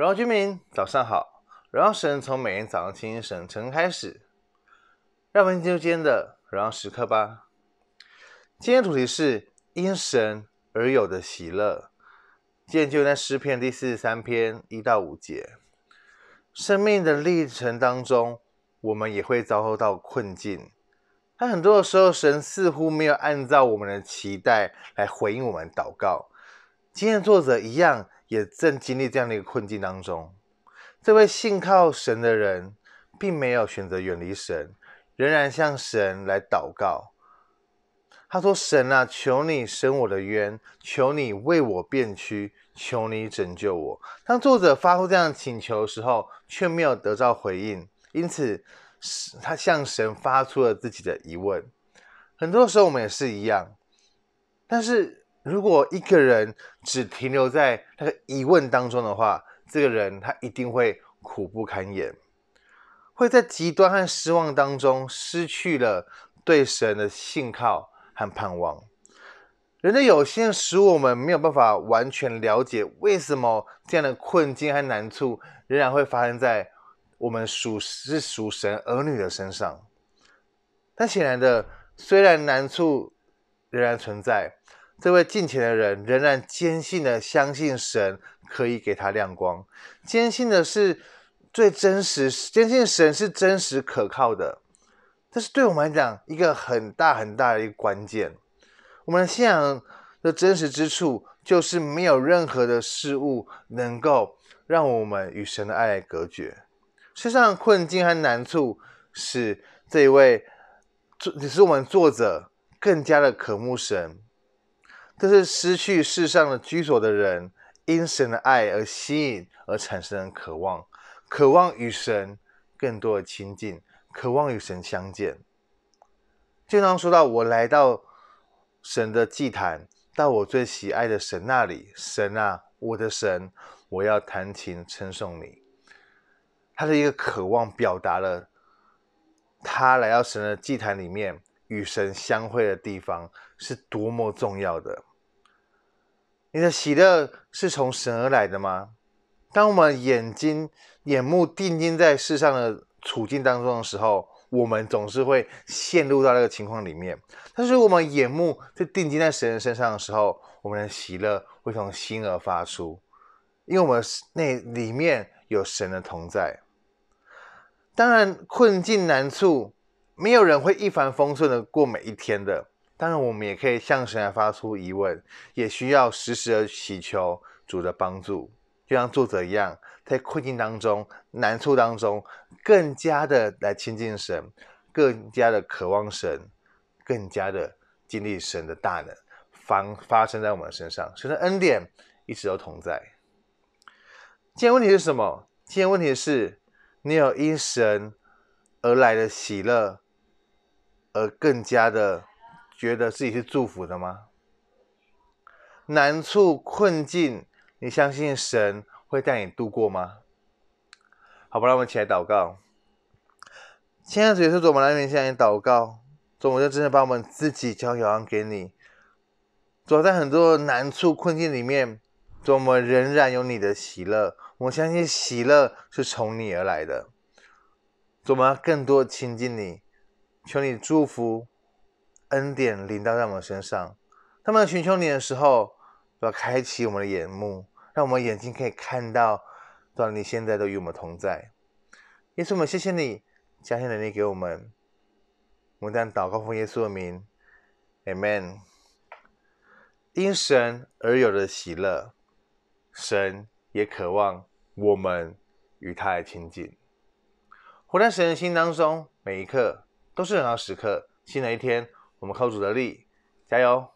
荣耀居民，早上好！荣耀神从每天早上清晨晨开始，让我们进入今天的荣耀时刻吧。今天主题是因神而有的喜乐。今天就在诗篇第四十三篇一到五节。生命的历程当中，我们也会遭受到困境。但很多的时候，神似乎没有按照我们的期待来回应我们祷告。今天的作者一样，也正经历这样的一个困境当中。这位信靠神的人，并没有选择远离神，仍然向神来祷告。他说：“神啊，求你伸我的冤，求你为我辨屈，求你拯救我。”当作者发出这样的请求的时候，却没有得到回应，因此。他向神发出了自己的疑问。很多时候我们也是一样，但是如果一个人只停留在那个疑问当中的话，这个人他一定会苦不堪言，会在极端和失望当中失去了对神的信靠和盼望。人的有限使我们没有办法完全了解为什么这样的困境和难处仍然会发生在。我们属是属神儿女的身上，但显然的，虽然难处仍然存在，这位敬虔的人仍然坚信的相信神可以给他亮光，坚信的是最真实，坚信神是真实可靠的。这是对我们来讲一个很大很大的一个关键。我们信仰的真实之处，就是没有任何的事物能够让我们与神的爱隔绝。世上的困境和难处，使这一位作，只是我们作者更加的渴慕神。这是失去世上的居所的人，因神的爱而吸引而产生的渴望，渴望与神更多的亲近，渴望与神相见。经常说到，我来到神的祭坛，到我最喜爱的神那里，神啊，我的神，我要弹琴称颂你。他的一个渴望，表达了他来到神的祭坛里面与神相会的地方是多么重要的。你的喜乐是从神而来的吗？当我们眼睛、眼目定睛在世上的处境当中的时候，我们总是会陷入到那个情况里面。但是，我们眼目在定睛在神的身上的时候，我们的喜乐会从心而发出，因为我们那里面有神的同在。当然，困境难处，没有人会一帆风顺的过每一天的。当然，我们也可以向神来发出疑问，也需要时时的祈求主的帮助，就像作者一样，在困境当中、难处当中，更加的来亲近神，更加的渴望神，更加的经历神的大能，发发生在我们身上。神的恩典一直都同在。今天问题是什么？今天问题是。你有因神而来的喜乐，而更加的觉得自己是祝福的吗？难处困境，你相信神会带你度过吗？好吧，让我们起来祷告。亲爱的主耶稣，我们来面向你祷告，主，我就真的把我们自己交仰给你。主，在很多难处困境里面，主，我们仍然有你的喜乐。我相信喜乐是从你而来的，我们要更多亲近你，求你祝福恩典临到在我们身上。他们寻求你的时候，要开启我们的眼目，让我们眼睛可以看到，到你现在都与我们同在。耶稣，我们谢谢你，加添能力给我们。我们这样祷告奉耶稣的名，Amen。因神而有的喜乐，神也渴望。我们与他来亲近，活在神的心当中，每一刻都是荣耀时刻。新的一天，我们靠主的力，加油！